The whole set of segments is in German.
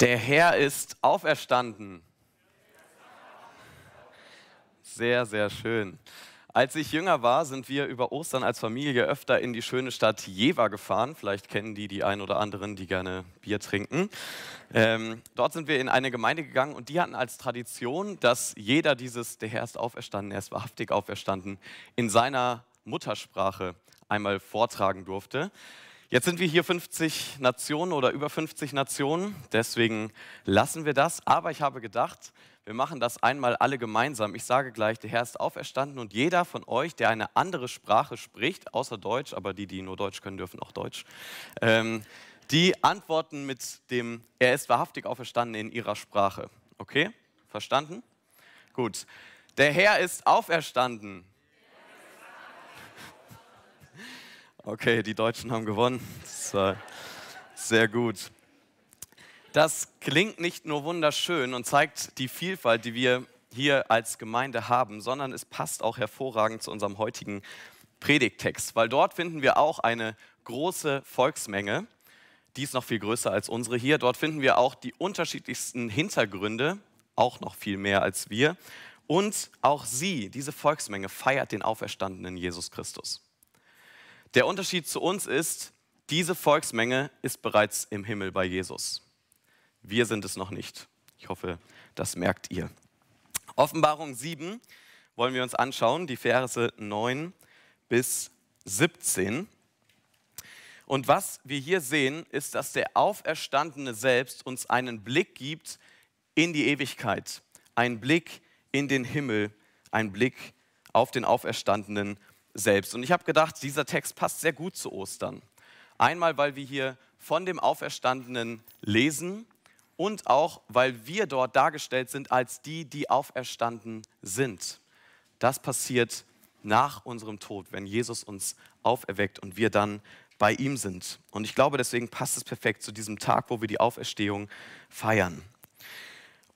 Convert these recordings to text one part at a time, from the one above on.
Der Herr ist auferstanden. Sehr, sehr schön. Als ich jünger war, sind wir über Ostern als Familie öfter in die schöne Stadt Jever gefahren. Vielleicht kennen die die ein oder anderen, die gerne Bier trinken. Ähm, dort sind wir in eine Gemeinde gegangen und die hatten als Tradition, dass jeder dieses Der Herr ist auferstanden, er ist wahrhaftig auferstanden, in seiner Muttersprache einmal vortragen durfte. Jetzt sind wir hier 50 Nationen oder über 50 Nationen, deswegen lassen wir das. Aber ich habe gedacht, wir machen das einmal alle gemeinsam. Ich sage gleich, der Herr ist auferstanden und jeder von euch, der eine andere Sprache spricht, außer Deutsch, aber die, die nur Deutsch können, dürfen auch Deutsch, ähm, die antworten mit dem Er ist wahrhaftig auferstanden in ihrer Sprache. Okay? Verstanden? Gut. Der Herr ist auferstanden. Okay, die Deutschen haben gewonnen. sehr gut. Das klingt nicht nur wunderschön und zeigt die Vielfalt, die wir hier als Gemeinde haben, sondern es passt auch hervorragend zu unserem heutigen Predigttext, weil dort finden wir auch eine große Volksmenge, die ist noch viel größer als unsere hier. Dort finden wir auch die unterschiedlichsten Hintergründe, auch noch viel mehr als wir. Und auch sie, diese Volksmenge, feiert den auferstandenen Jesus Christus. Der Unterschied zu uns ist, diese Volksmenge ist bereits im Himmel bei Jesus. Wir sind es noch nicht. Ich hoffe, das merkt ihr. Offenbarung 7 wollen wir uns anschauen, die Verse 9 bis 17. Und was wir hier sehen, ist, dass der Auferstandene selbst uns einen Blick gibt in die Ewigkeit, einen Blick in den Himmel, einen Blick auf den Auferstandenen selbst. Und ich habe gedacht, dieser Text passt sehr gut zu Ostern. Einmal, weil wir hier von dem Auferstandenen lesen und auch, weil wir dort dargestellt sind als die, die auferstanden sind. Das passiert nach unserem Tod, wenn Jesus uns auferweckt und wir dann bei ihm sind. Und ich glaube, deswegen passt es perfekt zu diesem Tag, wo wir die Auferstehung feiern.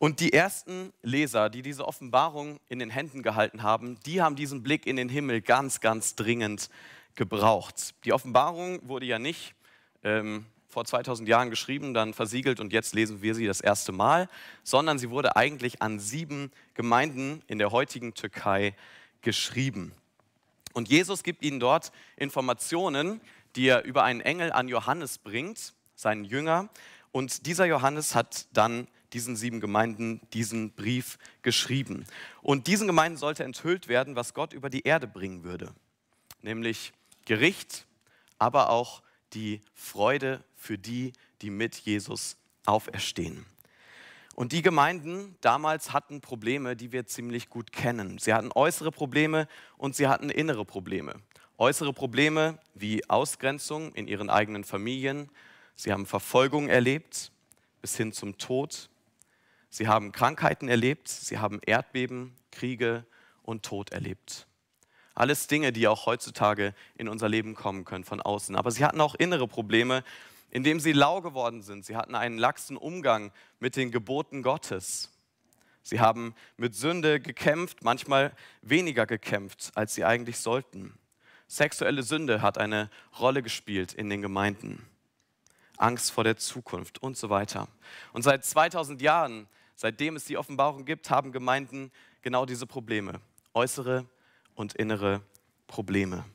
Und die ersten Leser, die diese Offenbarung in den Händen gehalten haben, die haben diesen Blick in den Himmel ganz, ganz dringend gebraucht. Die Offenbarung wurde ja nicht ähm, vor 2000 Jahren geschrieben, dann versiegelt und jetzt lesen wir sie das erste Mal, sondern sie wurde eigentlich an sieben Gemeinden in der heutigen Türkei geschrieben. Und Jesus gibt ihnen dort Informationen, die er über einen Engel an Johannes bringt, seinen Jünger. Und dieser Johannes hat dann diesen sieben Gemeinden diesen Brief geschrieben. Und diesen Gemeinden sollte enthüllt werden, was Gott über die Erde bringen würde, nämlich Gericht, aber auch die Freude für die, die mit Jesus auferstehen. Und die Gemeinden damals hatten Probleme, die wir ziemlich gut kennen. Sie hatten äußere Probleme und sie hatten innere Probleme. Äußere Probleme wie Ausgrenzung in ihren eigenen Familien. Sie haben Verfolgung erlebt bis hin zum Tod. Sie haben Krankheiten erlebt, sie haben Erdbeben, Kriege und Tod erlebt. Alles Dinge, die auch heutzutage in unser Leben kommen können von außen. Aber sie hatten auch innere Probleme, indem sie lau geworden sind. Sie hatten einen laxen Umgang mit den Geboten Gottes. Sie haben mit Sünde gekämpft, manchmal weniger gekämpft, als sie eigentlich sollten. Sexuelle Sünde hat eine Rolle gespielt in den Gemeinden. Angst vor der Zukunft und so weiter. Und seit 2000 Jahren Seitdem es die Offenbarung gibt, haben Gemeinden genau diese Probleme, äußere und innere Probleme.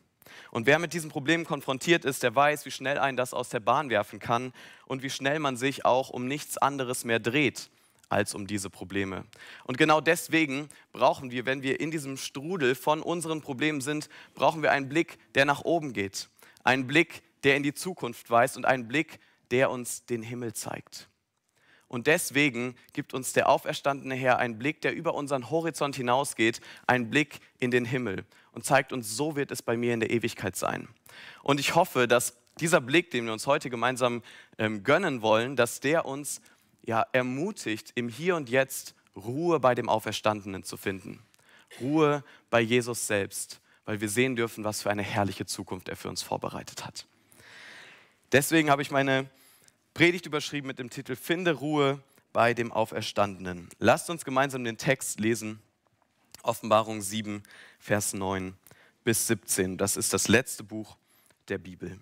Und wer mit diesen Problemen konfrontiert ist, der weiß, wie schnell einen das aus der Bahn werfen kann und wie schnell man sich auch um nichts anderes mehr dreht als um diese Probleme. Und genau deswegen brauchen wir, wenn wir in diesem Strudel von unseren Problemen sind, brauchen wir einen Blick, der nach oben geht. Einen Blick, der in die Zukunft weist und einen Blick, der uns den Himmel zeigt. Und deswegen gibt uns der auferstandene Herr einen Blick, der über unseren Horizont hinausgeht, einen Blick in den Himmel und zeigt uns, so wird es bei mir in der Ewigkeit sein. Und ich hoffe, dass dieser Blick, den wir uns heute gemeinsam ähm, gönnen wollen, dass der uns ja, ermutigt, im Hier und Jetzt Ruhe bei dem Auferstandenen zu finden. Ruhe bei Jesus selbst, weil wir sehen dürfen, was für eine herrliche Zukunft er für uns vorbereitet hat. Deswegen habe ich meine Predigt überschrieben mit dem Titel Finde Ruhe bei dem Auferstandenen. Lasst uns gemeinsam den Text lesen. Offenbarung 7, Vers 9 bis 17. Das ist das letzte Buch der Bibel.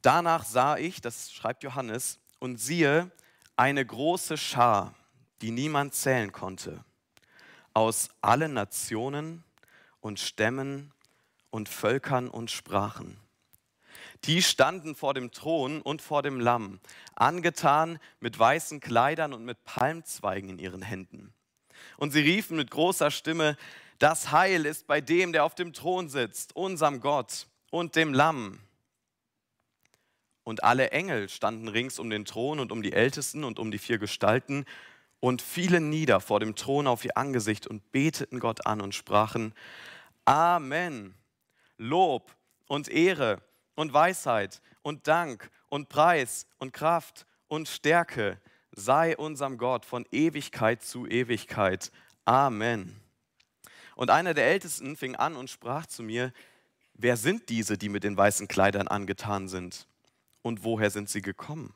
Danach sah ich, das schreibt Johannes, und siehe, eine große Schar, die niemand zählen konnte, aus allen Nationen und Stämmen und Völkern und Sprachen. Die standen vor dem Thron und vor dem Lamm, angetan mit weißen Kleidern und mit Palmzweigen in ihren Händen. Und sie riefen mit großer Stimme, das Heil ist bei dem, der auf dem Thron sitzt, unserem Gott und dem Lamm. Und alle Engel standen rings um den Thron und um die Ältesten und um die vier Gestalten und fielen nieder vor dem Thron auf ihr Angesicht und beteten Gott an und sprachen, Amen, Lob und Ehre und Weisheit und Dank und Preis und Kraft und Stärke sei unserem Gott von Ewigkeit zu Ewigkeit. Amen. Und einer der Ältesten fing an und sprach zu mir, wer sind diese, die mit den weißen Kleidern angetan sind? Und woher sind sie gekommen?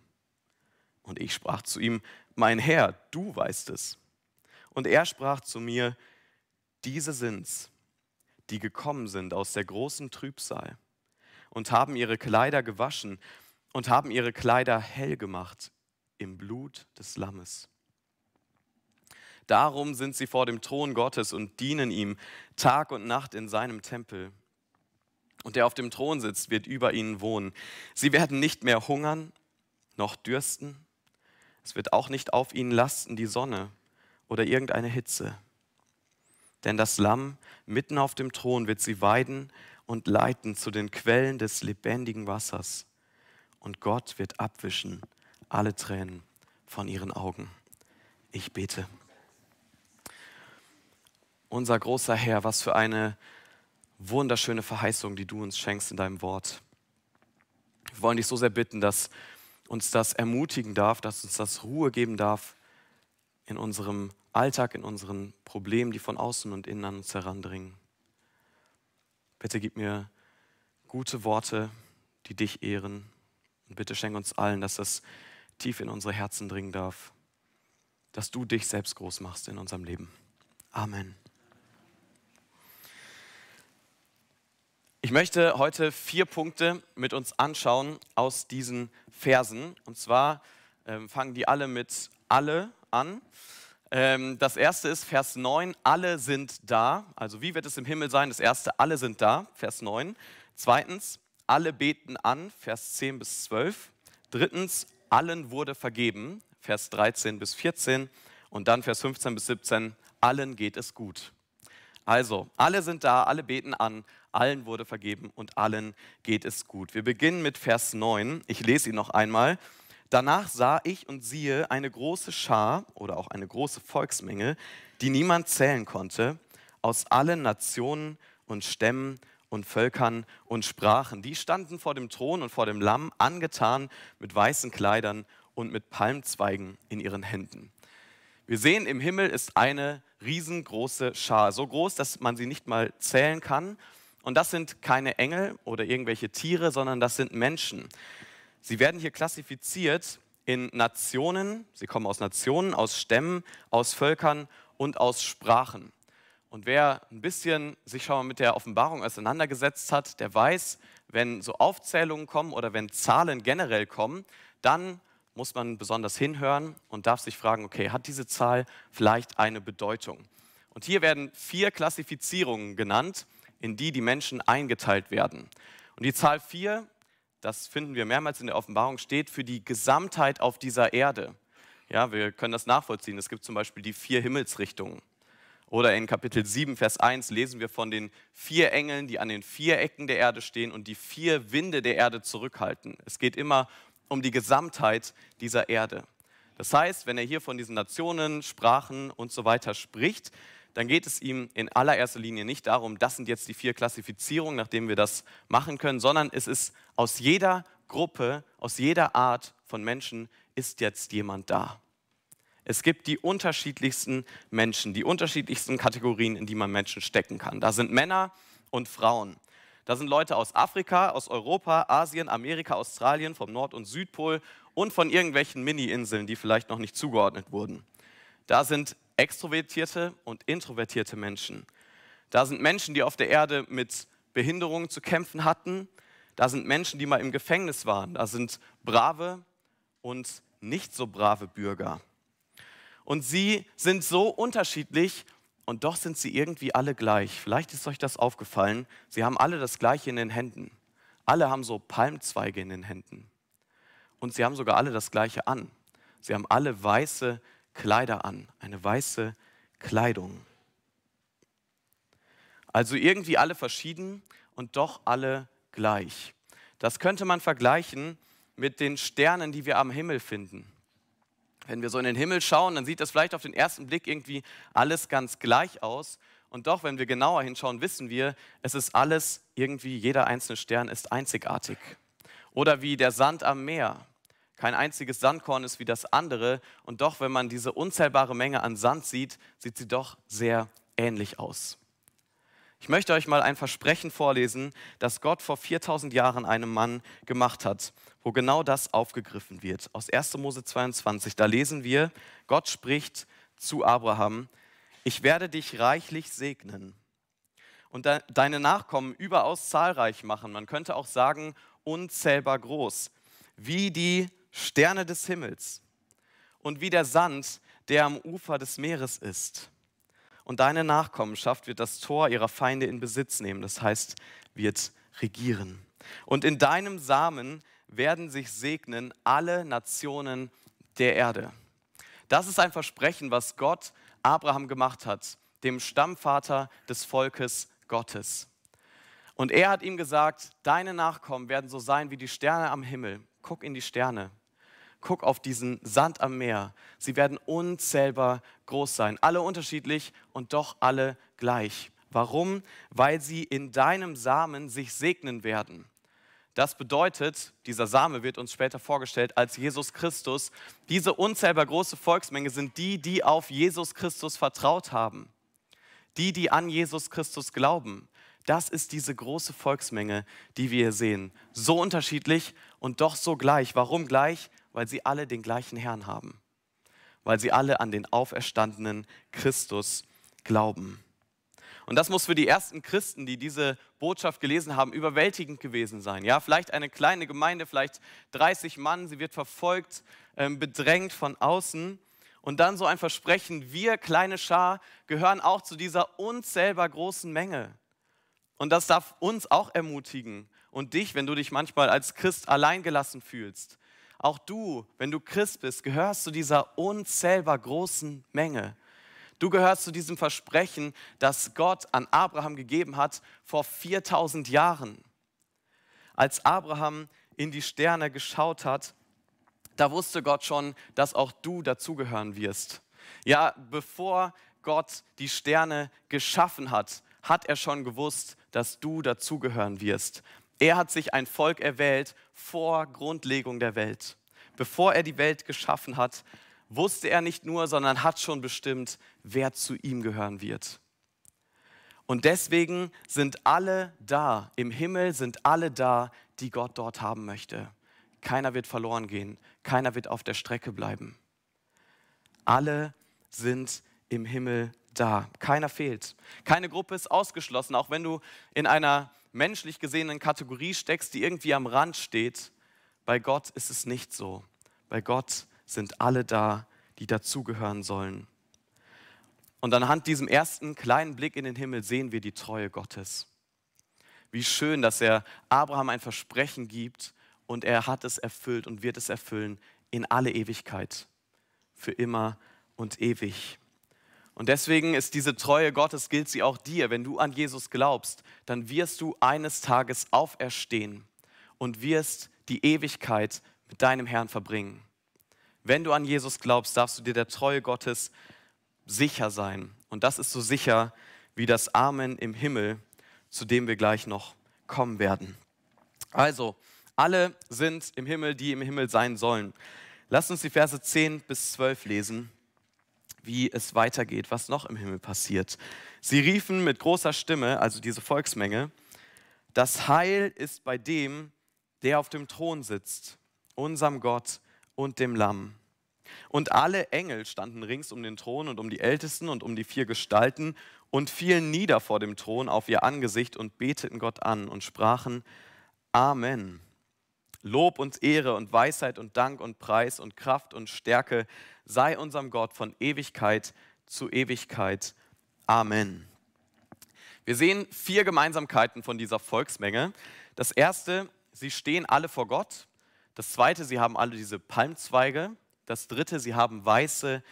Und ich sprach zu ihm, mein Herr, du weißt es. Und er sprach zu mir, diese sind's, die gekommen sind aus der großen Trübsal und haben ihre Kleider gewaschen und haben ihre Kleider hell gemacht im Blut des Lammes. Darum sind sie vor dem Thron Gottes und dienen ihm Tag und Nacht in seinem Tempel. Und der auf dem Thron sitzt, wird über ihnen wohnen. Sie werden nicht mehr hungern noch dürsten. Es wird auch nicht auf ihnen lasten die Sonne oder irgendeine Hitze. Denn das Lamm mitten auf dem Thron wird sie weiden und leiten zu den Quellen des lebendigen Wassers. Und Gott wird abwischen alle Tränen von ihren Augen. Ich bete. Unser großer Herr, was für eine wunderschöne Verheißung, die du uns schenkst in deinem Wort. Wir wollen dich so sehr bitten, dass uns das ermutigen darf, dass uns das Ruhe geben darf in unserem Alltag, in unseren Problemen, die von außen und innen an uns herandringen. Bitte gib mir gute Worte, die dich ehren. Und bitte schenk uns allen, dass das tief in unsere Herzen dringen darf, dass du dich selbst groß machst in unserem Leben. Amen. Ich möchte heute vier Punkte mit uns anschauen aus diesen Versen. Und zwar ähm, fangen die alle mit alle an. Ähm, das erste ist Vers 9, alle sind da. Also wie wird es im Himmel sein? Das erste, alle sind da, Vers 9. Zweitens, alle beten an, Vers 10 bis 12. Drittens, allen wurde vergeben, Vers 13 bis 14. Und dann Vers 15 bis 17, allen geht es gut. Also, alle sind da, alle beten an, allen wurde vergeben und allen geht es gut. Wir beginnen mit Vers 9. Ich lese ihn noch einmal. Danach sah ich und siehe eine große Schar oder auch eine große Volksmenge, die niemand zählen konnte, aus allen Nationen und Stämmen und Völkern und Sprachen. Die standen vor dem Thron und vor dem Lamm, angetan mit weißen Kleidern und mit Palmzweigen in ihren Händen. Wir sehen, im Himmel ist eine riesengroße Schar, so groß, dass man sie nicht mal zählen kann. Und das sind keine Engel oder irgendwelche Tiere, sondern das sind Menschen. Sie werden hier klassifiziert in Nationen, sie kommen aus Nationen, aus Stämmen, aus Völkern und aus Sprachen. Und wer ein bisschen sich schon mal mit der Offenbarung auseinandergesetzt hat, der weiß, wenn so Aufzählungen kommen oder wenn Zahlen generell kommen, dann muss man besonders hinhören und darf sich fragen, okay, hat diese Zahl vielleicht eine Bedeutung? Und hier werden vier Klassifizierungen genannt, in die die Menschen eingeteilt werden. Und die Zahl vier das finden wir mehrmals in der Offenbarung, steht für die Gesamtheit auf dieser Erde. Ja, wir können das nachvollziehen. Es gibt zum Beispiel die vier Himmelsrichtungen. Oder in Kapitel 7, Vers 1 lesen wir von den vier Engeln, die an den vier Ecken der Erde stehen und die vier Winde der Erde zurückhalten. Es geht immer um die Gesamtheit dieser Erde. Das heißt, wenn er hier von diesen Nationen, Sprachen und so weiter spricht, dann geht es ihm in allererster Linie nicht darum, das sind jetzt die vier Klassifizierungen, nach denen wir das machen können, sondern es ist aus jeder Gruppe, aus jeder Art von Menschen ist jetzt jemand da. Es gibt die unterschiedlichsten Menschen, die unterschiedlichsten Kategorien, in die man Menschen stecken kann. Da sind Männer und Frauen. Da sind Leute aus Afrika, aus Europa, Asien, Amerika, Australien, vom Nord- und Südpol und von irgendwelchen Mini-Inseln, die vielleicht noch nicht zugeordnet wurden. Da sind extrovertierte und introvertierte Menschen. Da sind Menschen, die auf der Erde mit Behinderungen zu kämpfen hatten. Da sind Menschen, die mal im Gefängnis waren. Da sind brave und nicht so brave Bürger. Und sie sind so unterschiedlich und doch sind sie irgendwie alle gleich. Vielleicht ist euch das aufgefallen. Sie haben alle das Gleiche in den Händen. Alle haben so Palmzweige in den Händen. Und sie haben sogar alle das Gleiche an. Sie haben alle weiße Kleider an, eine weiße Kleidung. Also irgendwie alle verschieden und doch alle gleich. Das könnte man vergleichen mit den Sternen, die wir am Himmel finden. Wenn wir so in den Himmel schauen, dann sieht das vielleicht auf den ersten Blick irgendwie alles ganz gleich aus. Und doch, wenn wir genauer hinschauen, wissen wir, es ist alles irgendwie, jeder einzelne Stern ist einzigartig. Oder wie der Sand am Meer. Kein einziges Sandkorn ist wie das andere. Und doch, wenn man diese unzählbare Menge an Sand sieht, sieht sie doch sehr ähnlich aus. Ich möchte euch mal ein Versprechen vorlesen, das Gott vor 4000 Jahren einem Mann gemacht hat, wo genau das aufgegriffen wird. Aus 1. Mose 22, da lesen wir, Gott spricht zu Abraham, ich werde dich reichlich segnen und deine Nachkommen überaus zahlreich machen. Man könnte auch sagen, unzählbar groß, wie die Sterne des Himmels und wie der Sand, der am Ufer des Meeres ist und deine Nachkommenschaft wird das Tor ihrer Feinde in Besitz nehmen, das heißt, wird regieren. Und in deinem Samen werden sich segnen alle Nationen der Erde. Das ist ein Versprechen, was Gott Abraham gemacht hat, dem Stammvater des Volkes Gottes. Und er hat ihm gesagt, deine Nachkommen werden so sein wie die Sterne am Himmel. Guck in die Sterne guck auf diesen Sand am Meer. Sie werden unzählbar groß sein, alle unterschiedlich und doch alle gleich. Warum? Weil sie in deinem Samen sich segnen werden. Das bedeutet, dieser Same wird uns später vorgestellt als Jesus Christus. Diese unzählbar große Volksmenge sind die, die auf Jesus Christus vertraut haben. Die, die an Jesus Christus glauben. Das ist diese große Volksmenge, die wir hier sehen. So unterschiedlich und doch so gleich. Warum gleich? Weil sie alle den gleichen Herrn haben, weil sie alle an den auferstandenen Christus glauben. Und das muss für die ersten Christen, die diese Botschaft gelesen haben, überwältigend gewesen sein. Ja, vielleicht eine kleine Gemeinde, vielleicht 30 Mann, sie wird verfolgt, ähm, bedrängt von außen. Und dann so ein Versprechen, wir kleine Schar gehören auch zu dieser unzählbar großen Menge. Und das darf uns auch ermutigen und dich, wenn du dich manchmal als Christ alleingelassen fühlst, auch du, wenn du Christ bist, gehörst zu dieser unzählbar großen Menge. Du gehörst zu diesem Versprechen, das Gott an Abraham gegeben hat vor 4000 Jahren. Als Abraham in die Sterne geschaut hat, da wusste Gott schon, dass auch du dazugehören wirst. Ja, bevor Gott die Sterne geschaffen hat, hat er schon gewusst, dass du dazugehören wirst. Er hat sich ein Volk erwählt vor Grundlegung der Welt. Bevor er die Welt geschaffen hat, wusste er nicht nur, sondern hat schon bestimmt, wer zu ihm gehören wird. Und deswegen sind alle da, im Himmel sind alle da, die Gott dort haben möchte. Keiner wird verloren gehen, keiner wird auf der Strecke bleiben. Alle sind im Himmel da, keiner fehlt. Keine Gruppe ist ausgeschlossen, auch wenn du in einer menschlich gesehenen Kategorie steckst, die irgendwie am Rand steht. Bei Gott ist es nicht so. Bei Gott sind alle da, die dazugehören sollen. Und anhand diesem ersten kleinen Blick in den Himmel sehen wir die Treue Gottes. Wie schön, dass er Abraham ein Versprechen gibt und er hat es erfüllt und wird es erfüllen in alle Ewigkeit, für immer und ewig. Und deswegen ist diese Treue Gottes, gilt sie auch dir. Wenn du an Jesus glaubst, dann wirst du eines Tages auferstehen und wirst die Ewigkeit mit deinem Herrn verbringen. Wenn du an Jesus glaubst, darfst du dir der Treue Gottes sicher sein. Und das ist so sicher wie das Amen im Himmel, zu dem wir gleich noch kommen werden. Also, alle sind im Himmel, die im Himmel sein sollen. Lass uns die Verse 10 bis 12 lesen wie es weitergeht, was noch im Himmel passiert. Sie riefen mit großer Stimme, also diese Volksmenge, das Heil ist bei dem, der auf dem Thron sitzt, unserem Gott und dem Lamm. Und alle Engel standen rings um den Thron und um die Ältesten und um die vier Gestalten und fielen nieder vor dem Thron auf ihr Angesicht und beteten Gott an und sprachen Amen. Lob und Ehre und Weisheit und Dank und Preis und Kraft und Stärke sei unserem Gott von Ewigkeit zu Ewigkeit. Amen. Wir sehen vier Gemeinsamkeiten von dieser Volksmenge. Das erste, sie stehen alle vor Gott. Das zweite, sie haben alle diese Palmzweige. Das dritte, sie haben weiße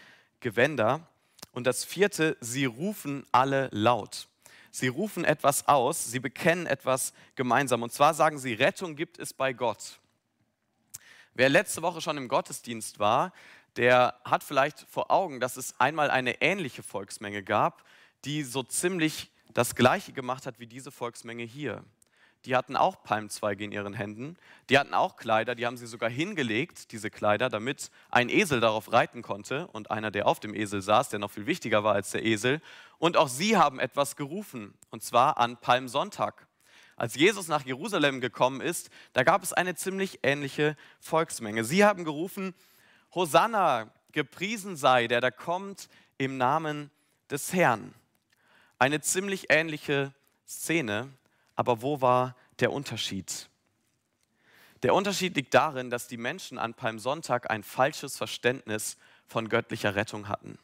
Gewänder. Und das vierte, sie rufen alle laut. Sie rufen etwas aus, sie bekennen etwas gemeinsam. Und zwar sagen sie, Rettung gibt es bei Gott. Wer letzte Woche schon im Gottesdienst war, der hat vielleicht vor Augen, dass es einmal eine ähnliche Volksmenge gab, die so ziemlich das gleiche gemacht hat wie diese Volksmenge hier die hatten auch Palmzweige in ihren Händen, die hatten auch Kleider, die haben sie sogar hingelegt, diese Kleider, damit ein Esel darauf reiten konnte und einer, der auf dem Esel saß, der noch viel wichtiger war als der Esel. Und auch sie haben etwas gerufen, und zwar an Palmsonntag. Als Jesus nach Jerusalem gekommen ist, da gab es eine ziemlich ähnliche Volksmenge. Sie haben gerufen, Hosanna, gepriesen sei, der da kommt im Namen des Herrn. Eine ziemlich ähnliche Szene, aber wo war der Unterschied? Der Unterschied liegt darin, dass die Menschen an Palmsonntag ein falsches Verständnis von göttlicher Rettung hatten.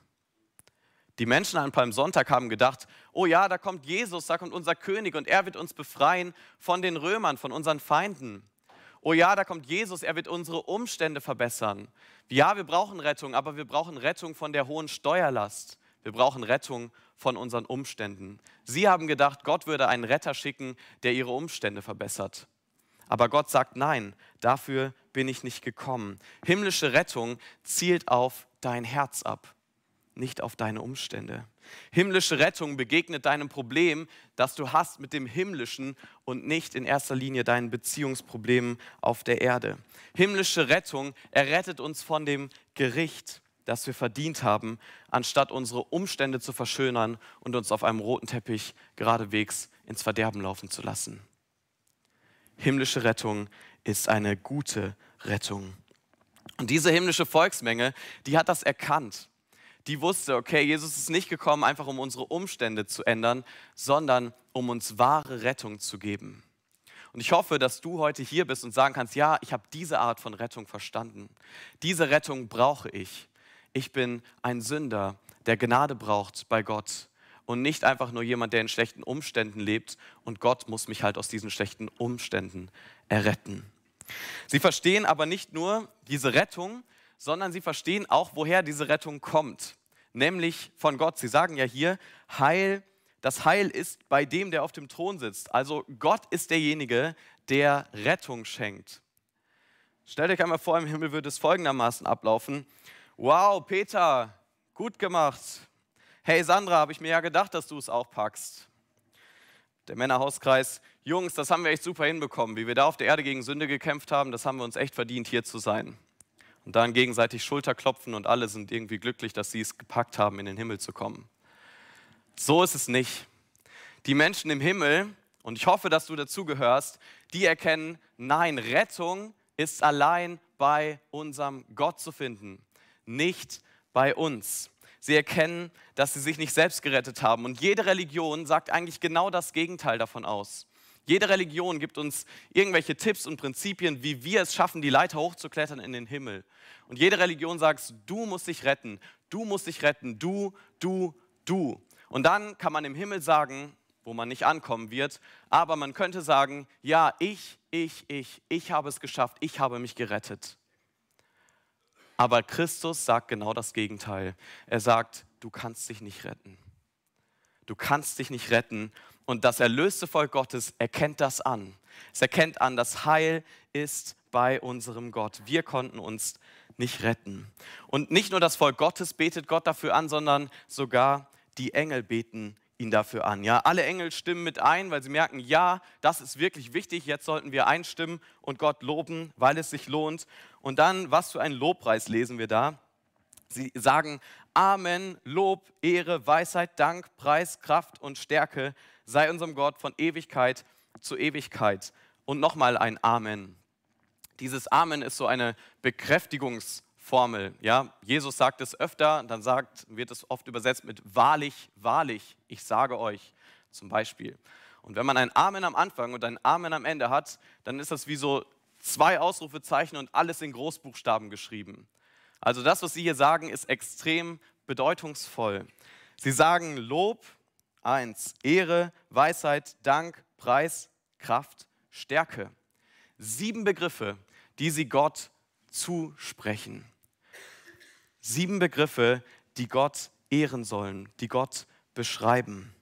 Die Menschen an Palmsonntag haben gedacht, oh ja, da kommt Jesus, da kommt unser König und er wird uns befreien von den Römern, von unseren Feinden. Oh ja, da kommt Jesus, er wird unsere Umstände verbessern. Ja, wir brauchen Rettung, aber wir brauchen Rettung von der hohen Steuerlast. Wir brauchen Rettung von unseren Umständen. Sie haben gedacht, Gott würde einen Retter schicken, der ihre Umstände verbessert. Aber Gott sagt, nein, dafür bin ich nicht gekommen. Himmlische Rettung zielt auf dein Herz ab, nicht auf deine Umstände. Himmlische Rettung begegnet deinem Problem, das du hast mit dem Himmlischen und nicht in erster Linie deinen Beziehungsproblemen auf der Erde. Himmlische Rettung errettet uns von dem Gericht das wir verdient haben, anstatt unsere Umstände zu verschönern und uns auf einem roten Teppich geradewegs ins Verderben laufen zu lassen. Himmlische Rettung ist eine gute Rettung. Und diese himmlische Volksmenge, die hat das erkannt. Die wusste, okay, Jesus ist nicht gekommen, einfach um unsere Umstände zu ändern, sondern um uns wahre Rettung zu geben. Und ich hoffe, dass du heute hier bist und sagen kannst, ja, ich habe diese Art von Rettung verstanden. Diese Rettung brauche ich ich bin ein Sünder, der Gnade braucht bei Gott und nicht einfach nur jemand, der in schlechten Umständen lebt und Gott muss mich halt aus diesen schlechten Umständen erretten. Sie verstehen aber nicht nur diese Rettung, sondern sie verstehen auch, woher diese Rettung kommt, nämlich von Gott. Sie sagen ja hier, Heil, das Heil ist bei dem, der auf dem Thron sitzt. Also Gott ist derjenige, der Rettung schenkt. Stellt euch einmal vor, im Himmel würde es folgendermaßen ablaufen. Wow, Peter, gut gemacht. Hey Sandra, habe ich mir ja gedacht, dass du es auch packst. Der Männerhauskreis, Jungs, das haben wir echt super hinbekommen. Wie wir da auf der Erde gegen Sünde gekämpft haben, das haben wir uns echt verdient, hier zu sein. Und dann gegenseitig Schulterklopfen und alle sind irgendwie glücklich, dass sie es gepackt haben, in den Himmel zu kommen. So ist es nicht. Die Menschen im Himmel, und ich hoffe, dass du dazugehörst, die erkennen, nein, Rettung ist allein bei unserem Gott zu finden nicht bei uns. Sie erkennen, dass sie sich nicht selbst gerettet haben. Und jede Religion sagt eigentlich genau das Gegenteil davon aus. Jede Religion gibt uns irgendwelche Tipps und Prinzipien, wie wir es schaffen, die Leiter hochzuklettern in den Himmel. Und jede Religion sagt, du musst dich retten, du musst dich retten, du, du, du. Und dann kann man im Himmel sagen, wo man nicht ankommen wird, aber man könnte sagen, ja, ich, ich, ich, ich habe es geschafft, ich habe mich gerettet. Aber Christus sagt genau das Gegenteil. Er sagt, du kannst dich nicht retten. Du kannst dich nicht retten. Und das erlöste Volk Gottes erkennt das an. Es erkennt an, das Heil ist bei unserem Gott. Wir konnten uns nicht retten. Und nicht nur das Volk Gottes betet Gott dafür an, sondern sogar die Engel beten ihn dafür an. Ja, alle Engel stimmen mit ein, weil sie merken, ja, das ist wirklich wichtig. Jetzt sollten wir einstimmen und Gott loben, weil es sich lohnt. Und dann, was für einen Lobpreis lesen wir da? Sie sagen, Amen, Lob, Ehre, Weisheit, Dank, Preis, Kraft und Stärke sei unserem Gott von Ewigkeit zu Ewigkeit. Und nochmal ein Amen. Dieses Amen ist so eine Bekräftigungs- Formel. Ja? Jesus sagt es öfter, dann sagt, wird es oft übersetzt mit wahrlich, wahrlich, ich sage euch zum Beispiel. Und wenn man ein Amen am Anfang und ein Amen am Ende hat, dann ist das wie so zwei Ausrufezeichen und alles in Großbuchstaben geschrieben. Also das, was sie hier sagen, ist extrem bedeutungsvoll. Sie sagen Lob, eins, Ehre, Weisheit, Dank, Preis, Kraft, Stärke. Sieben Begriffe, die sie Gott zusprechen. Sieben Begriffe, die Gott ehren sollen, die Gott beschreiben.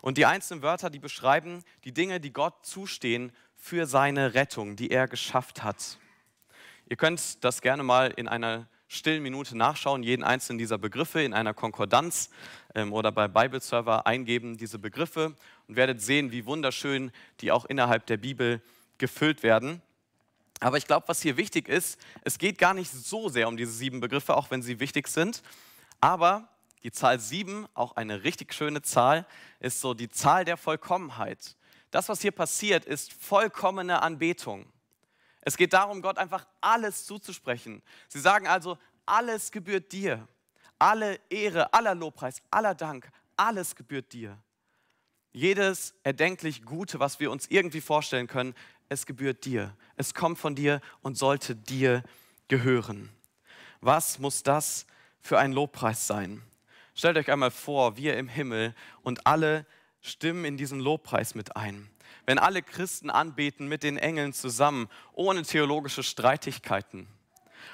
Und die einzelnen Wörter, die beschreiben die Dinge, die Gott zustehen für seine Rettung, die er geschafft hat. Ihr könnt das gerne mal in einer stillen Minute nachschauen, jeden einzelnen dieser Begriffe in einer Konkordanz ähm, oder bei Bible Server eingeben, diese Begriffe und werdet sehen, wie wunderschön die auch innerhalb der Bibel gefüllt werden. Aber ich glaube, was hier wichtig ist, es geht gar nicht so sehr um diese sieben Begriffe, auch wenn sie wichtig sind. Aber die Zahl sieben, auch eine richtig schöne Zahl, ist so die Zahl der Vollkommenheit. Das, was hier passiert, ist vollkommene Anbetung. Es geht darum, Gott einfach alles zuzusprechen. Sie sagen also, alles gebührt dir. Alle Ehre, aller Lobpreis, aller Dank, alles gebührt dir. Jedes erdenklich Gute, was wir uns irgendwie vorstellen können, es gebührt dir. Es kommt von dir und sollte dir gehören. Was muss das für ein Lobpreis sein? Stellt euch einmal vor, wir im Himmel und alle stimmen in diesen Lobpreis mit ein wenn alle Christen anbeten mit den Engeln zusammen, ohne theologische Streitigkeiten,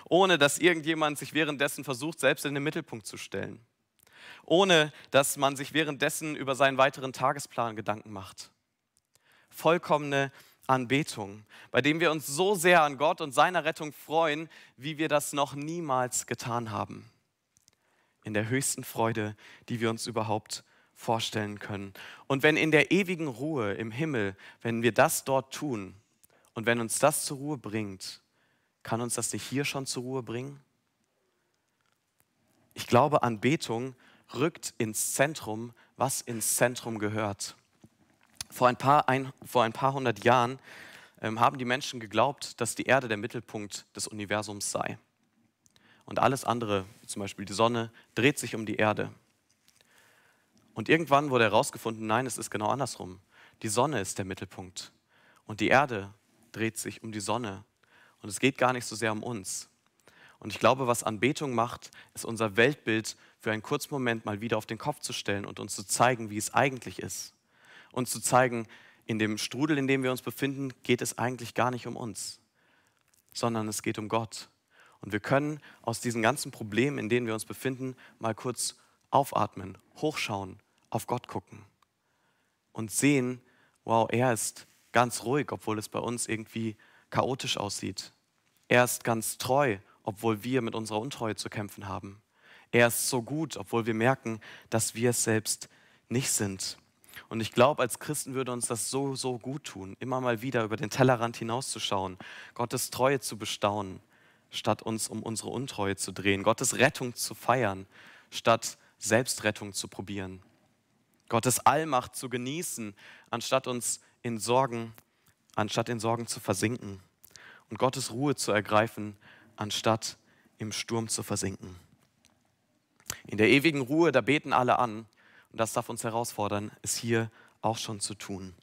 ohne dass irgendjemand sich währenddessen versucht, selbst in den Mittelpunkt zu stellen, ohne dass man sich währenddessen über seinen weiteren Tagesplan Gedanken macht. Vollkommene Anbetung, bei dem wir uns so sehr an Gott und seiner Rettung freuen, wie wir das noch niemals getan haben. In der höchsten Freude, die wir uns überhaupt vorstellen können. Und wenn in der ewigen Ruhe im Himmel, wenn wir das dort tun und wenn uns das zur Ruhe bringt, kann uns das nicht hier schon zur Ruhe bringen? Ich glaube, Anbetung rückt ins Zentrum, was ins Zentrum gehört. Vor ein paar, ein, vor ein paar hundert Jahren ähm, haben die Menschen geglaubt, dass die Erde der Mittelpunkt des Universums sei. Und alles andere, wie zum Beispiel die Sonne, dreht sich um die Erde. Und irgendwann wurde herausgefunden, nein, es ist genau andersrum. Die Sonne ist der Mittelpunkt und die Erde dreht sich um die Sonne. Und es geht gar nicht so sehr um uns. Und ich glaube, was Anbetung macht, ist unser Weltbild für einen kurzen Moment mal wieder auf den Kopf zu stellen und uns zu zeigen, wie es eigentlich ist. Und zu zeigen, in dem Strudel, in dem wir uns befinden, geht es eigentlich gar nicht um uns, sondern es geht um Gott. Und wir können aus diesen ganzen Problemen, in denen wir uns befinden, mal kurz aufatmen, hochschauen auf Gott gucken und sehen, wow, er ist ganz ruhig, obwohl es bei uns irgendwie chaotisch aussieht. Er ist ganz treu, obwohl wir mit unserer Untreue zu kämpfen haben. Er ist so gut, obwohl wir merken, dass wir es selbst nicht sind. Und ich glaube, als Christen würde uns das so, so gut tun, immer mal wieder über den Tellerrand hinauszuschauen, Gottes Treue zu bestaunen, statt uns um unsere Untreue zu drehen, Gottes Rettung zu feiern, statt Selbstrettung zu probieren. Gottes Allmacht zu genießen, anstatt uns in Sorgen, anstatt in Sorgen zu versinken. Und Gottes Ruhe zu ergreifen, anstatt im Sturm zu versinken. In der ewigen Ruhe, da beten alle an. Und das darf uns herausfordern, es hier auch schon zu tun.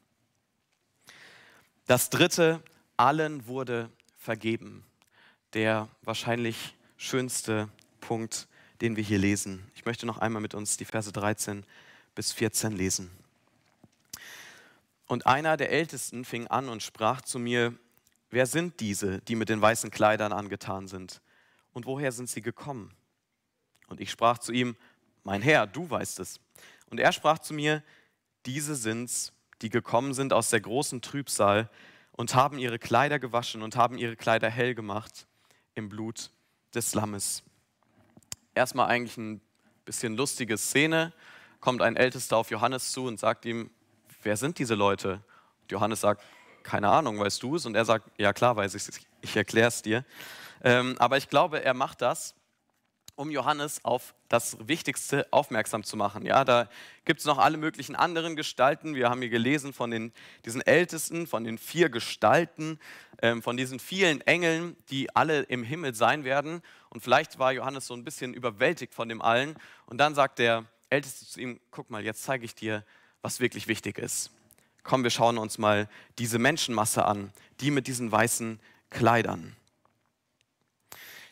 Das dritte, allen wurde vergeben. Der wahrscheinlich schönste Punkt, den wir hier lesen. Ich möchte noch einmal mit uns die Verse 13 bis 14 lesen. Und einer der Ältesten fing an und sprach zu mir, wer sind diese, die mit den weißen Kleidern angetan sind? Und woher sind sie gekommen? Und ich sprach zu ihm, mein Herr, du weißt es. Und er sprach zu mir, diese sind's, die gekommen sind aus der großen Trübsal und haben ihre Kleider gewaschen und haben ihre Kleider hell gemacht im Blut des Lammes. Erstmal eigentlich ein bisschen lustige Szene kommt ein Ältester auf Johannes zu und sagt ihm, wer sind diese Leute? Und Johannes sagt, keine Ahnung, weißt du es? Und er sagt, ja klar weiß ich es, ich erkläre es dir. Ähm, aber ich glaube, er macht das, um Johannes auf das Wichtigste aufmerksam zu machen. Ja, da gibt es noch alle möglichen anderen Gestalten. Wir haben hier gelesen von den, diesen Ältesten, von den vier Gestalten, ähm, von diesen vielen Engeln, die alle im Himmel sein werden. Und vielleicht war Johannes so ein bisschen überwältigt von dem allen. Und dann sagt der Älteste zu ihm, guck mal, jetzt zeige ich dir, was wirklich wichtig ist. Komm, wir schauen uns mal diese Menschenmasse an, die mit diesen weißen Kleidern.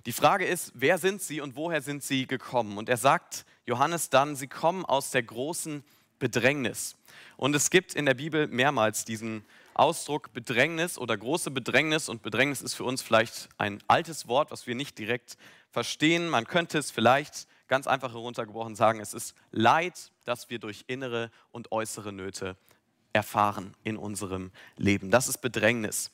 Die Frage ist, wer sind sie und woher sind sie gekommen? Und er sagt Johannes dann, sie kommen aus der großen Bedrängnis. Und es gibt in der Bibel mehrmals diesen Ausdruck Bedrängnis oder große Bedrängnis. Und Bedrängnis ist für uns vielleicht ein altes Wort, was wir nicht direkt verstehen. Man könnte es vielleicht ganz einfach heruntergebrochen sagen, es ist Leid, das wir durch innere und äußere Nöte erfahren in unserem Leben. Das ist Bedrängnis.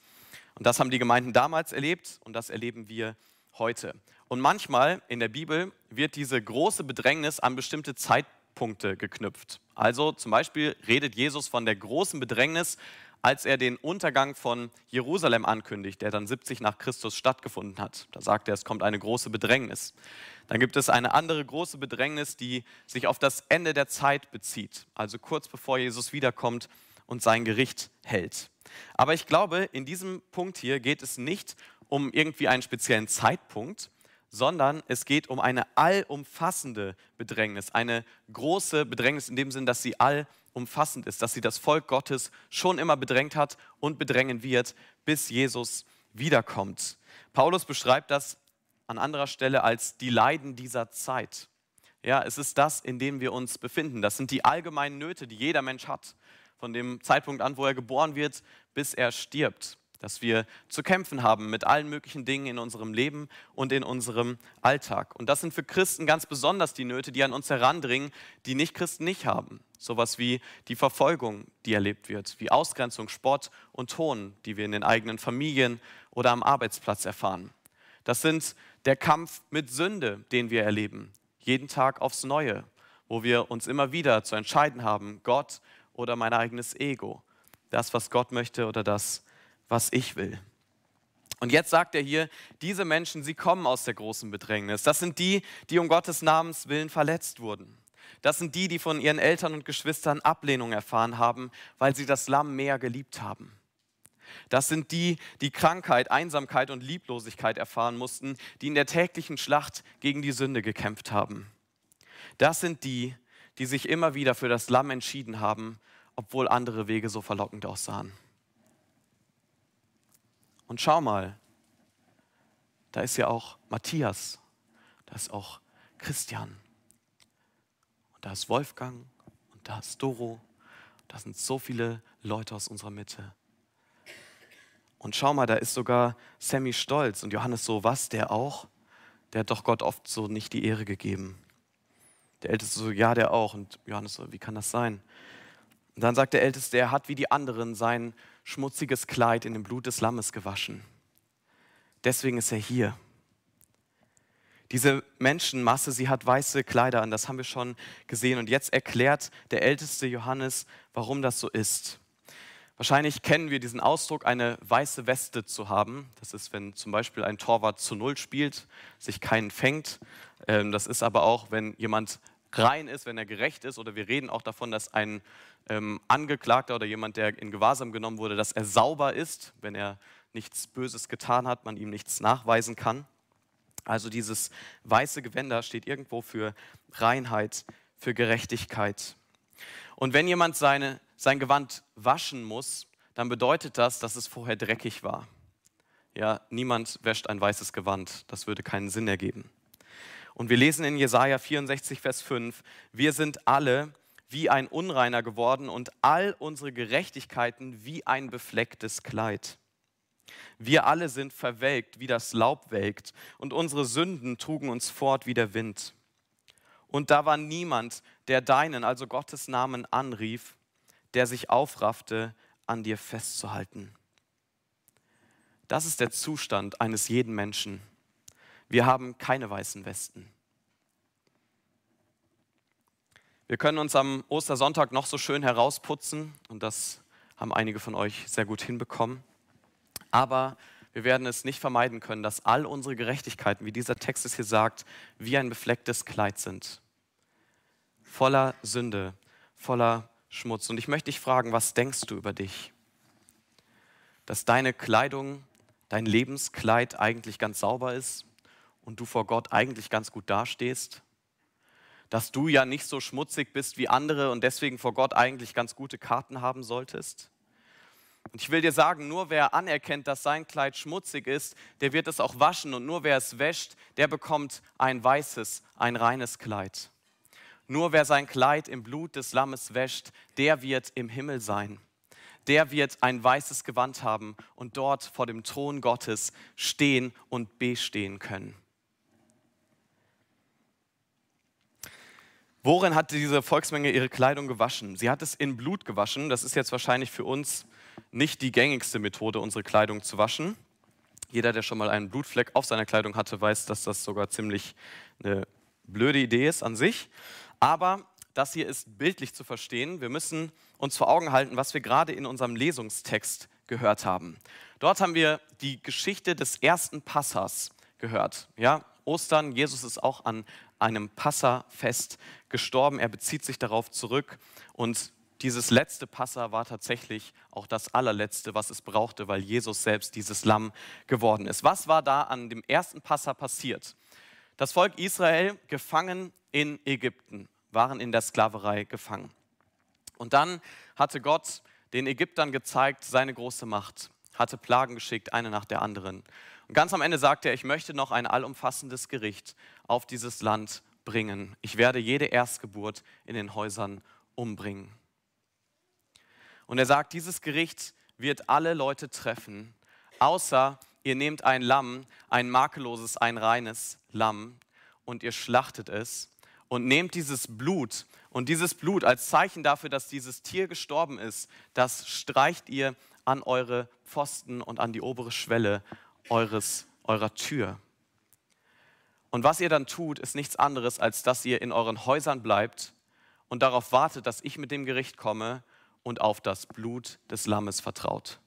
Und das haben die Gemeinden damals erlebt und das erleben wir heute. Und manchmal in der Bibel wird diese große Bedrängnis an bestimmte Zeitpunkte geknüpft. Also zum Beispiel redet Jesus von der großen Bedrängnis, als er den Untergang von Jerusalem ankündigt, der dann 70 nach Christus stattgefunden hat. Da sagt er, es kommt eine große Bedrängnis. Dann gibt es eine andere große Bedrängnis, die sich auf das Ende der Zeit bezieht, also kurz bevor Jesus wiederkommt und sein Gericht hält. Aber ich glaube, in diesem Punkt hier geht es nicht um irgendwie einen speziellen Zeitpunkt, sondern es geht um eine allumfassende Bedrängnis, eine große Bedrängnis in dem Sinn, dass sie allumfassend ist, dass sie das Volk Gottes schon immer bedrängt hat und bedrängen wird, bis Jesus wiederkommt. Paulus beschreibt das an anderer Stelle als die Leiden dieser Zeit. Ja, es ist das, in dem wir uns befinden. Das sind die allgemeinen Nöte, die jeder Mensch hat von dem Zeitpunkt an, wo er geboren wird, bis er stirbt. Dass wir zu kämpfen haben mit allen möglichen Dingen in unserem Leben und in unserem Alltag. Und das sind für Christen ganz besonders die Nöte, die an uns herandringen, die Nicht-Christen nicht haben. Sowas wie die Verfolgung, die erlebt wird, wie Ausgrenzung, Spott und Ton, die wir in den eigenen Familien oder am Arbeitsplatz erfahren. Das sind der Kampf mit Sünde, den wir erleben, jeden Tag aufs Neue, wo wir uns immer wieder zu entscheiden haben, Gott oder mein eigenes Ego. Das, was Gott möchte oder das, was ich will. Und jetzt sagt er hier, diese Menschen, sie kommen aus der großen Bedrängnis. Das sind die, die um Gottes Namens willen verletzt wurden. Das sind die, die von ihren Eltern und Geschwistern Ablehnung erfahren haben, weil sie das Lamm mehr geliebt haben. Das sind die, die Krankheit, Einsamkeit und Lieblosigkeit erfahren mussten, die in der täglichen Schlacht gegen die Sünde gekämpft haben. Das sind die, die sich immer wieder für das Lamm entschieden haben obwohl andere Wege so verlockend aussahen. Und schau mal, da ist ja auch Matthias, da ist auch Christian, und da ist Wolfgang, und da ist Doro, da sind so viele Leute aus unserer Mitte. Und schau mal, da ist sogar Sammy stolz und Johannes so, was, der auch? Der hat doch Gott oft so nicht die Ehre gegeben. Der Älteste so, ja, der auch. Und Johannes so, wie kann das sein? Und dann sagt der Älteste, er hat wie die anderen sein schmutziges Kleid in dem Blut des Lammes gewaschen. Deswegen ist er hier. Diese Menschenmasse, sie hat weiße Kleider an, das haben wir schon gesehen. Und jetzt erklärt der älteste Johannes, warum das so ist. Wahrscheinlich kennen wir diesen Ausdruck, eine weiße Weste zu haben. Das ist, wenn zum Beispiel ein Torwart zu Null spielt, sich keinen fängt. Ähm, das ist aber auch, wenn jemand rein ist, wenn er gerecht ist. Oder wir reden auch davon, dass ein ähm, Angeklagter oder jemand, der in Gewahrsam genommen wurde, dass er sauber ist, wenn er nichts Böses getan hat, man ihm nichts nachweisen kann. Also dieses weiße Gewänder steht irgendwo für Reinheit, für Gerechtigkeit. Und wenn jemand seine, sein Gewand waschen muss, dann bedeutet das, dass es vorher dreckig war. Ja, niemand wäscht ein weißes Gewand. Das würde keinen Sinn ergeben. Und wir lesen in Jesaja 64, Vers 5, wir sind alle wie ein Unreiner geworden und all unsere Gerechtigkeiten wie ein beflecktes Kleid. Wir alle sind verwelkt, wie das Laub welkt, und unsere Sünden trugen uns fort wie der Wind. Und da war niemand, der deinen, also Gottes Namen anrief, der sich aufraffte, an dir festzuhalten. Das ist der Zustand eines jeden Menschen. Wir haben keine weißen Westen. Wir können uns am Ostersonntag noch so schön herausputzen und das haben einige von euch sehr gut hinbekommen. Aber wir werden es nicht vermeiden können, dass all unsere Gerechtigkeiten, wie dieser Text es hier sagt, wie ein beflecktes Kleid sind. Voller Sünde, voller Schmutz. Und ich möchte dich fragen, was denkst du über dich? Dass deine Kleidung, dein Lebenskleid eigentlich ganz sauber ist und du vor Gott eigentlich ganz gut dastehst? dass du ja nicht so schmutzig bist wie andere und deswegen vor Gott eigentlich ganz gute Karten haben solltest? Und ich will dir sagen, nur wer anerkennt, dass sein Kleid schmutzig ist, der wird es auch waschen. Und nur wer es wäscht, der bekommt ein weißes, ein reines Kleid. Nur wer sein Kleid im Blut des Lammes wäscht, der wird im Himmel sein. Der wird ein weißes Gewand haben und dort vor dem Thron Gottes stehen und bestehen können. Worin hat diese Volksmenge ihre Kleidung gewaschen? Sie hat es in Blut gewaschen. Das ist jetzt wahrscheinlich für uns nicht die gängigste Methode, unsere Kleidung zu waschen. Jeder, der schon mal einen Blutfleck auf seiner Kleidung hatte, weiß, dass das sogar ziemlich eine blöde Idee ist an sich. Aber das hier ist bildlich zu verstehen. Wir müssen uns vor Augen halten, was wir gerade in unserem Lesungstext gehört haben. Dort haben wir die Geschichte des ersten Passers gehört. Ja, Ostern, Jesus ist auch an einem Passafest gestorben. Er bezieht sich darauf zurück und dieses letzte Passa war tatsächlich auch das allerletzte, was es brauchte, weil Jesus selbst dieses Lamm geworden ist. Was war da an dem ersten Passa passiert? Das Volk Israel gefangen in Ägypten, waren in der Sklaverei gefangen. Und dann hatte Gott den Ägyptern gezeigt, seine große Macht, hatte Plagen geschickt, eine nach der anderen. Und ganz am Ende sagte er, ich möchte noch ein allumfassendes Gericht auf dieses Land bringen. Ich werde jede Erstgeburt in den Häusern umbringen. Und er sagt, dieses Gericht wird alle Leute treffen, außer ihr nehmt ein Lamm, ein makelloses, ein reines Lamm und ihr schlachtet es und nehmt dieses Blut und dieses Blut als Zeichen dafür, dass dieses Tier gestorben ist, das streicht ihr an eure Pfosten und an die obere Schwelle eures, eurer Tür. Und was ihr dann tut, ist nichts anderes, als dass ihr in euren Häusern bleibt und darauf wartet, dass ich mit dem Gericht komme und auf das Blut des Lammes vertraut.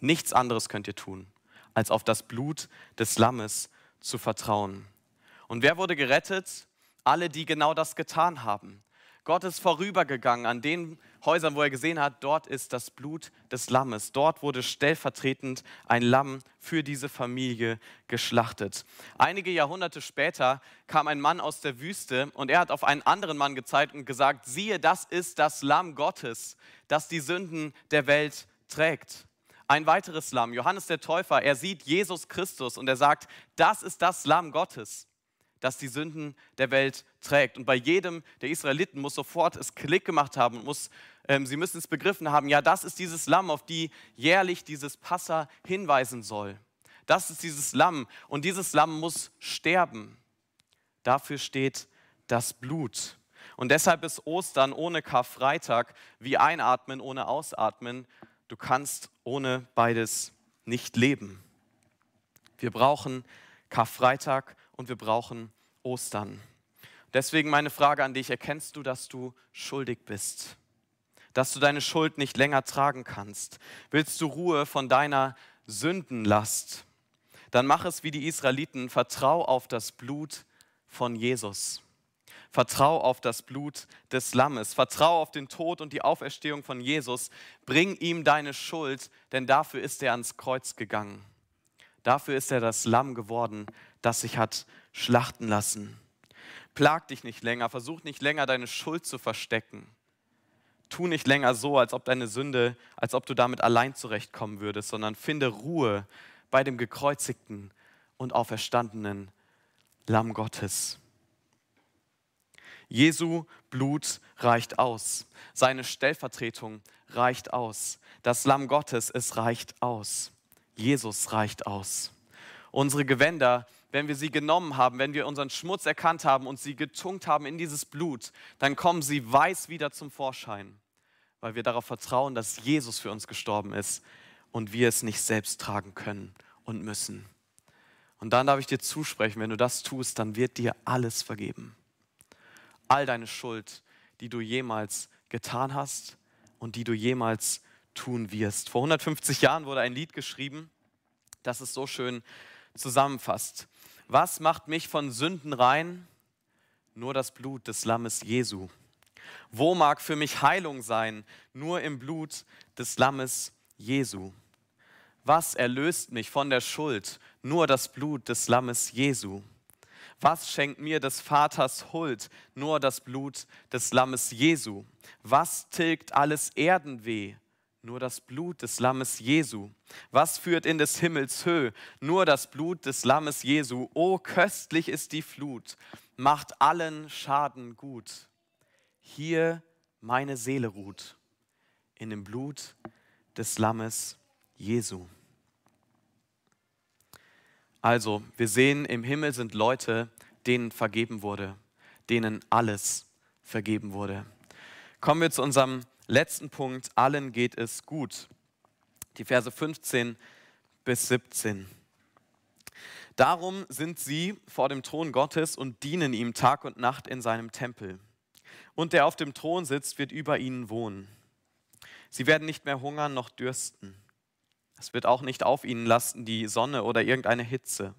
Nichts anderes könnt ihr tun, als auf das Blut des Lammes zu vertrauen. Und wer wurde gerettet? Alle, die genau das getan haben. Gott ist vorübergegangen an den Häusern, wo er gesehen hat, dort ist das Blut des Lammes. Dort wurde stellvertretend ein Lamm für diese Familie geschlachtet. Einige Jahrhunderte später kam ein Mann aus der Wüste und er hat auf einen anderen Mann gezeigt und gesagt, siehe, das ist das Lamm Gottes, das die Sünden der Welt trägt. Ein weiteres Lamm, Johannes der Täufer, er sieht Jesus Christus und er sagt, das ist das Lamm Gottes das die Sünden der Welt trägt. Und bei jedem der Israeliten muss sofort es Klick gemacht haben und muss, ähm, sie müssen es begriffen haben, ja, das ist dieses Lamm, auf die jährlich dieses Passa hinweisen soll. Das ist dieses Lamm und dieses Lamm muss sterben. Dafür steht das Blut. Und deshalb ist Ostern ohne Karfreitag wie Einatmen ohne Ausatmen. Du kannst ohne beides nicht leben. Wir brauchen Karfreitag und wir brauchen Ostern. Deswegen meine Frage an dich, erkennst du, dass du schuldig bist? Dass du deine Schuld nicht länger tragen kannst? Willst du Ruhe von deiner Sündenlast? Dann mach es wie die Israeliten, vertrau auf das Blut von Jesus. Vertrau auf das Blut des Lammes. Vertrau auf den Tod und die Auferstehung von Jesus. Bring ihm deine Schuld, denn dafür ist er ans Kreuz gegangen. Dafür ist er das Lamm geworden, das sich hat schlachten lassen. Plag dich nicht länger, versuch nicht länger deine Schuld zu verstecken. Tu nicht länger so, als ob deine Sünde, als ob du damit allein zurechtkommen würdest, sondern finde Ruhe bei dem gekreuzigten und auferstandenen Lamm Gottes. Jesu Blut reicht aus. Seine Stellvertretung reicht aus. Das Lamm Gottes, es reicht aus. Jesus reicht aus. Unsere Gewänder, wenn wir sie genommen haben, wenn wir unseren Schmutz erkannt haben und sie getunkt haben in dieses Blut, dann kommen sie weiß wieder zum Vorschein, weil wir darauf vertrauen, dass Jesus für uns gestorben ist und wir es nicht selbst tragen können und müssen. Und dann darf ich dir zusprechen, wenn du das tust, dann wird dir alles vergeben. All deine Schuld, die du jemals getan hast und die du jemals tun wirst. Vor 150 Jahren wurde ein Lied geschrieben, das es so schön zusammenfasst. Was macht mich von Sünden rein? Nur das Blut des Lammes Jesu. Wo mag für mich Heilung sein? Nur im Blut des Lammes Jesu. Was erlöst mich von der Schuld? Nur das Blut des Lammes Jesu. Was schenkt mir des Vaters Huld? Nur das Blut des Lammes Jesu. Was tilgt alles Erdenweh? Nur das Blut des Lammes Jesu. Was führt in des Himmels Höhe? Nur das Blut des Lammes Jesu. O köstlich ist die Flut, macht allen Schaden gut. Hier meine Seele ruht, in dem Blut des Lammes Jesu. Also, wir sehen, im Himmel sind Leute, denen vergeben wurde, denen alles vergeben wurde. Kommen wir zu unserem letzten Punkt. Allen geht es gut. Die Verse 15 bis 17. Darum sind sie vor dem Thron Gottes und dienen ihm Tag und Nacht in seinem Tempel. Und der auf dem Thron sitzt, wird über ihnen wohnen. Sie werden nicht mehr hungern noch dürsten. Es wird auch nicht auf ihnen lasten die Sonne oder irgendeine Hitze.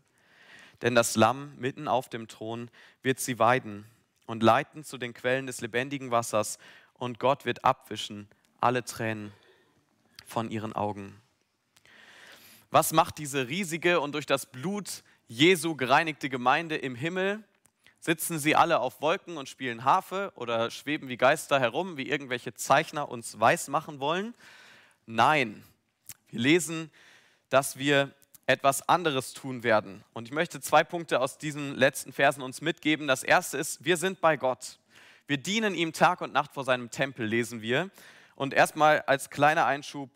Denn das Lamm mitten auf dem Thron wird sie weiden und leiten zu den Quellen des lebendigen Wassers, und Gott wird abwischen alle Tränen von ihren Augen. Was macht diese riesige und durch das Blut Jesu gereinigte Gemeinde im Himmel? Sitzen sie alle auf Wolken und spielen Harfe oder schweben wie Geister herum, wie irgendwelche Zeichner uns weiß machen wollen? Nein, wir lesen, dass wir etwas anderes tun werden. Und ich möchte zwei Punkte aus diesen letzten Versen uns mitgeben. Das erste ist, wir sind bei Gott. Wir dienen ihm Tag und Nacht vor seinem Tempel, lesen wir. Und erstmal als kleiner Einschub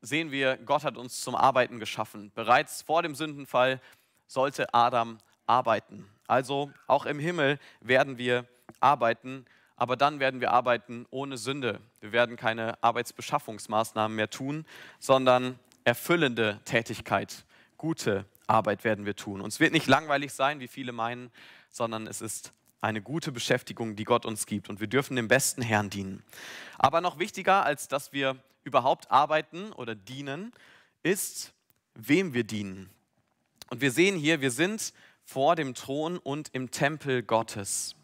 sehen wir, Gott hat uns zum Arbeiten geschaffen. Bereits vor dem Sündenfall sollte Adam arbeiten. Also auch im Himmel werden wir arbeiten, aber dann werden wir arbeiten ohne Sünde. Wir werden keine Arbeitsbeschaffungsmaßnahmen mehr tun, sondern erfüllende Tätigkeit, gute Arbeit werden wir tun. Uns wird nicht langweilig sein, wie viele meinen, sondern es ist eine gute Beschäftigung, die Gott uns gibt. Und wir dürfen dem besten Herrn dienen. Aber noch wichtiger, als dass wir überhaupt arbeiten oder dienen, ist, wem wir dienen. Und wir sehen hier, wir sind vor dem Thron und im Tempel Gottes.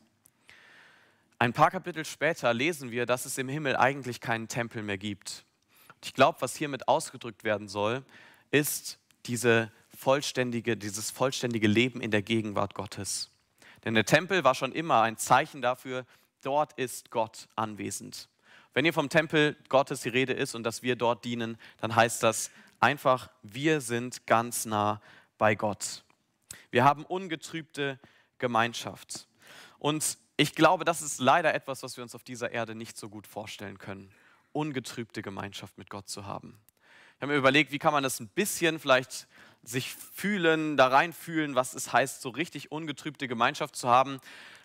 Ein paar Kapitel später lesen wir, dass es im Himmel eigentlich keinen Tempel mehr gibt. Und ich glaube, was hiermit ausgedrückt werden soll, ist diese vollständige, dieses vollständige Leben in der Gegenwart Gottes. Denn der Tempel war schon immer ein Zeichen dafür, dort ist Gott anwesend. Wenn hier vom Tempel Gottes die Rede ist und dass wir dort dienen, dann heißt das einfach, wir sind ganz nah bei Gott. Wir haben ungetrübte Gemeinschaft. Und ich glaube, das ist leider etwas, was wir uns auf dieser Erde nicht so gut vorstellen können, ungetrübte Gemeinschaft mit Gott zu haben. Ich habe mir überlegt, wie kann man das ein bisschen vielleicht sich fühlen, da reinfühlen, was es heißt, so richtig ungetrübte Gemeinschaft zu haben.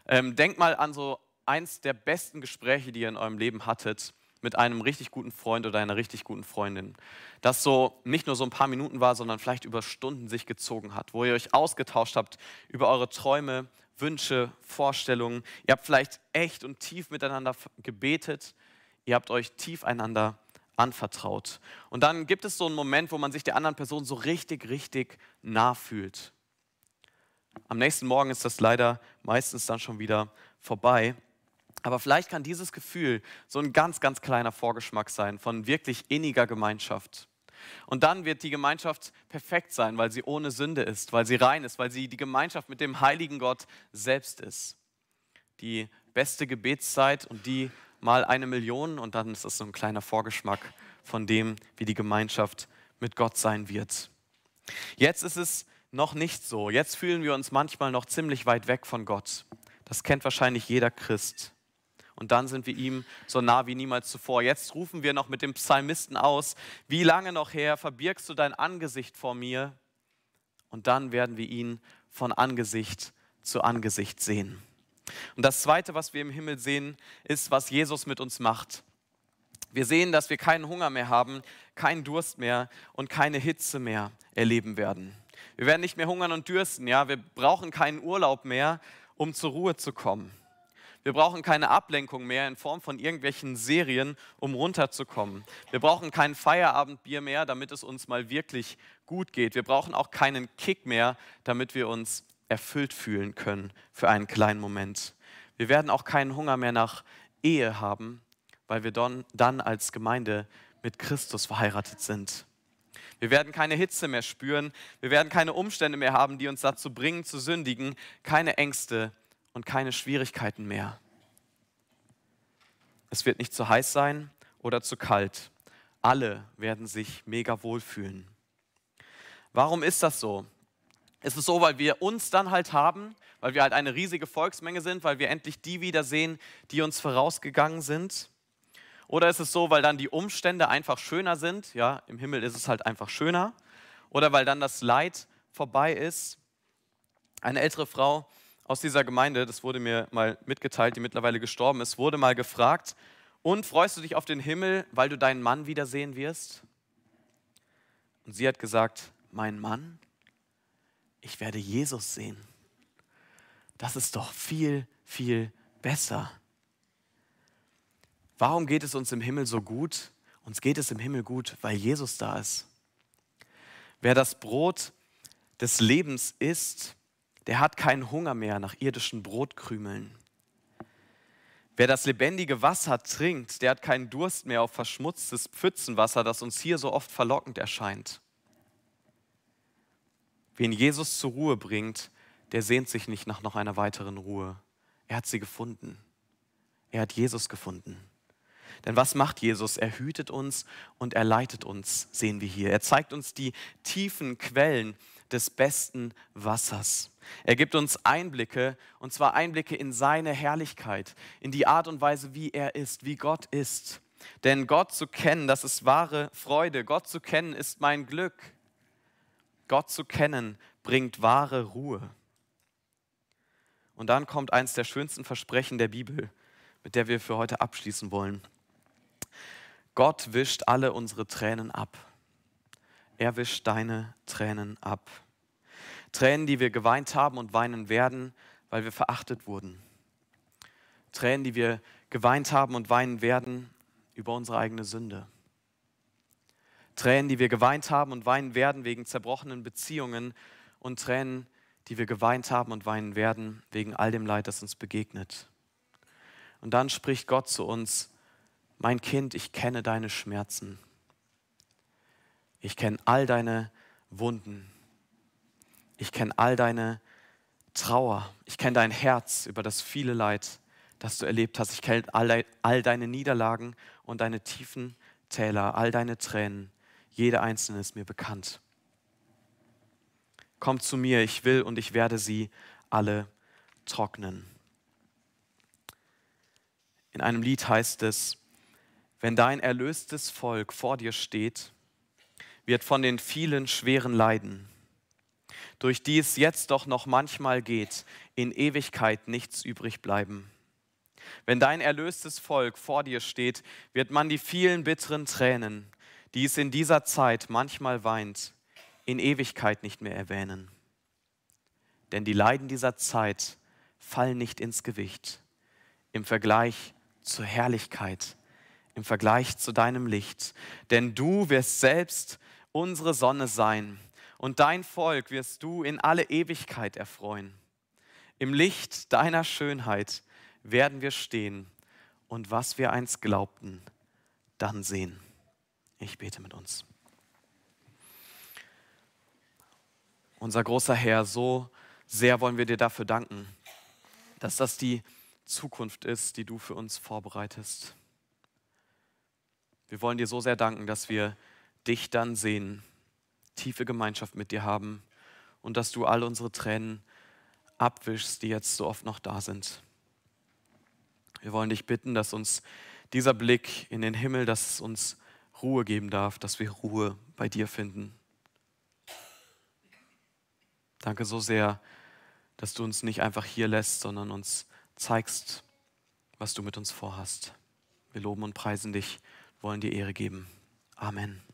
Ähm, denkt mal an so eins der besten Gespräche, die ihr in eurem Leben hattet mit einem richtig guten Freund oder einer richtig guten Freundin. Das so nicht nur so ein paar Minuten war, sondern vielleicht über Stunden sich gezogen hat, wo ihr euch ausgetauscht habt über eure Träume, Wünsche, Vorstellungen. Ihr habt vielleicht echt und tief miteinander gebetet. Ihr habt euch tief einander anvertraut. Und dann gibt es so einen Moment, wo man sich der anderen Person so richtig, richtig nah fühlt. Am nächsten Morgen ist das leider meistens dann schon wieder vorbei. Aber vielleicht kann dieses Gefühl so ein ganz, ganz kleiner Vorgeschmack sein von wirklich inniger Gemeinschaft. Und dann wird die Gemeinschaft perfekt sein, weil sie ohne Sünde ist, weil sie rein ist, weil sie die Gemeinschaft mit dem heiligen Gott selbst ist. Die beste Gebetszeit und die mal eine Million und dann ist das so ein kleiner Vorgeschmack von dem, wie die Gemeinschaft mit Gott sein wird. Jetzt ist es noch nicht so. Jetzt fühlen wir uns manchmal noch ziemlich weit weg von Gott. Das kennt wahrscheinlich jeder Christ. Und dann sind wir ihm so nah wie niemals zuvor. Jetzt rufen wir noch mit dem Psalmisten aus, wie lange noch her verbirgst du dein Angesicht vor mir? Und dann werden wir ihn von Angesicht zu Angesicht sehen. Und das Zweite, was wir im Himmel sehen, ist, was Jesus mit uns macht. Wir sehen, dass wir keinen Hunger mehr haben, keinen Durst mehr und keine Hitze mehr erleben werden. Wir werden nicht mehr hungern und dürsten, ja. Wir brauchen keinen Urlaub mehr, um zur Ruhe zu kommen. Wir brauchen keine Ablenkung mehr in Form von irgendwelchen Serien, um runterzukommen. Wir brauchen kein Feierabendbier mehr, damit es uns mal wirklich gut geht. Wir brauchen auch keinen Kick mehr, damit wir uns erfüllt fühlen können für einen kleinen Moment. Wir werden auch keinen Hunger mehr nach Ehe haben, weil wir dann als Gemeinde mit Christus verheiratet sind. Wir werden keine Hitze mehr spüren. Wir werden keine Umstände mehr haben, die uns dazu bringen, zu sündigen. Keine Ängste und keine Schwierigkeiten mehr. Es wird nicht zu heiß sein oder zu kalt. alle werden sich mega wohlfühlen. Warum ist das so? Ist es so, weil wir uns dann halt haben, weil wir halt eine riesige Volksmenge sind, weil wir endlich die wiedersehen, die uns vorausgegangen sind? Oder ist es so, weil dann die Umstände einfach schöner sind? Ja, im Himmel ist es halt einfach schöner. Oder weil dann das Leid vorbei ist? Eine ältere Frau aus dieser Gemeinde, das wurde mir mal mitgeteilt, die mittlerweile gestorben ist, wurde mal gefragt, und freust du dich auf den Himmel, weil du deinen Mann wiedersehen wirst? Und sie hat gesagt, mein Mann? Ich werde Jesus sehen. Das ist doch viel, viel besser. Warum geht es uns im Himmel so gut? Uns geht es im Himmel gut, weil Jesus da ist. Wer das Brot des Lebens isst, der hat keinen Hunger mehr nach irdischen Brotkrümeln. Wer das lebendige Wasser trinkt, der hat keinen Durst mehr auf verschmutztes Pfützenwasser, das uns hier so oft verlockend erscheint. Wen Jesus zur Ruhe bringt, der sehnt sich nicht nach noch einer weiteren Ruhe. Er hat sie gefunden. Er hat Jesus gefunden. Denn was macht Jesus? Er hütet uns und er leitet uns, sehen wir hier. Er zeigt uns die tiefen Quellen des besten Wassers. Er gibt uns Einblicke, und zwar Einblicke in seine Herrlichkeit, in die Art und Weise, wie er ist, wie Gott ist. Denn Gott zu kennen, das ist wahre Freude. Gott zu kennen ist mein Glück. Gott zu kennen bringt wahre Ruhe. Und dann kommt eines der schönsten Versprechen der Bibel, mit der wir für heute abschließen wollen. Gott wischt alle unsere Tränen ab. Er wischt deine Tränen ab. Tränen, die wir geweint haben und weinen werden, weil wir verachtet wurden. Tränen, die wir geweint haben und weinen werden über unsere eigene Sünde. Tränen, die wir geweint haben und weinen werden wegen zerbrochenen Beziehungen und Tränen, die wir geweint haben und weinen werden wegen all dem Leid, das uns begegnet. Und dann spricht Gott zu uns, mein Kind, ich kenne deine Schmerzen. Ich kenne all deine Wunden. Ich kenne all deine Trauer. Ich kenne dein Herz über das viele Leid, das du erlebt hast. Ich kenne all, all deine Niederlagen und deine tiefen Täler, all deine Tränen. Jede einzelne ist mir bekannt. Komm zu mir, ich will und ich werde sie alle trocknen. In einem Lied heißt es, wenn dein erlöstes Volk vor dir steht, wird von den vielen schweren Leiden, durch die es jetzt doch noch manchmal geht, in Ewigkeit nichts übrig bleiben. Wenn dein erlöstes Volk vor dir steht, wird man die vielen bitteren Tränen, die es in dieser Zeit manchmal weint, in Ewigkeit nicht mehr erwähnen. Denn die Leiden dieser Zeit fallen nicht ins Gewicht im Vergleich zur Herrlichkeit im Vergleich zu deinem Licht. Denn du wirst selbst unsere Sonne sein und dein Volk wirst du in alle Ewigkeit erfreuen. Im Licht deiner Schönheit werden wir stehen und was wir einst glaubten, dann sehen. Ich bete mit uns. Unser großer Herr, so sehr wollen wir dir dafür danken, dass das die Zukunft ist, die du für uns vorbereitest. Wir wollen dir so sehr danken, dass wir dich dann sehen, tiefe Gemeinschaft mit dir haben und dass du all unsere Tränen abwischst, die jetzt so oft noch da sind. Wir wollen dich bitten, dass uns dieser Blick in den Himmel, dass es uns Ruhe geben darf, dass wir Ruhe bei dir finden. Danke so sehr, dass du uns nicht einfach hier lässt, sondern uns zeigst, was du mit uns vorhast. Wir loben und preisen dich wollen dir Ehre geben. Amen.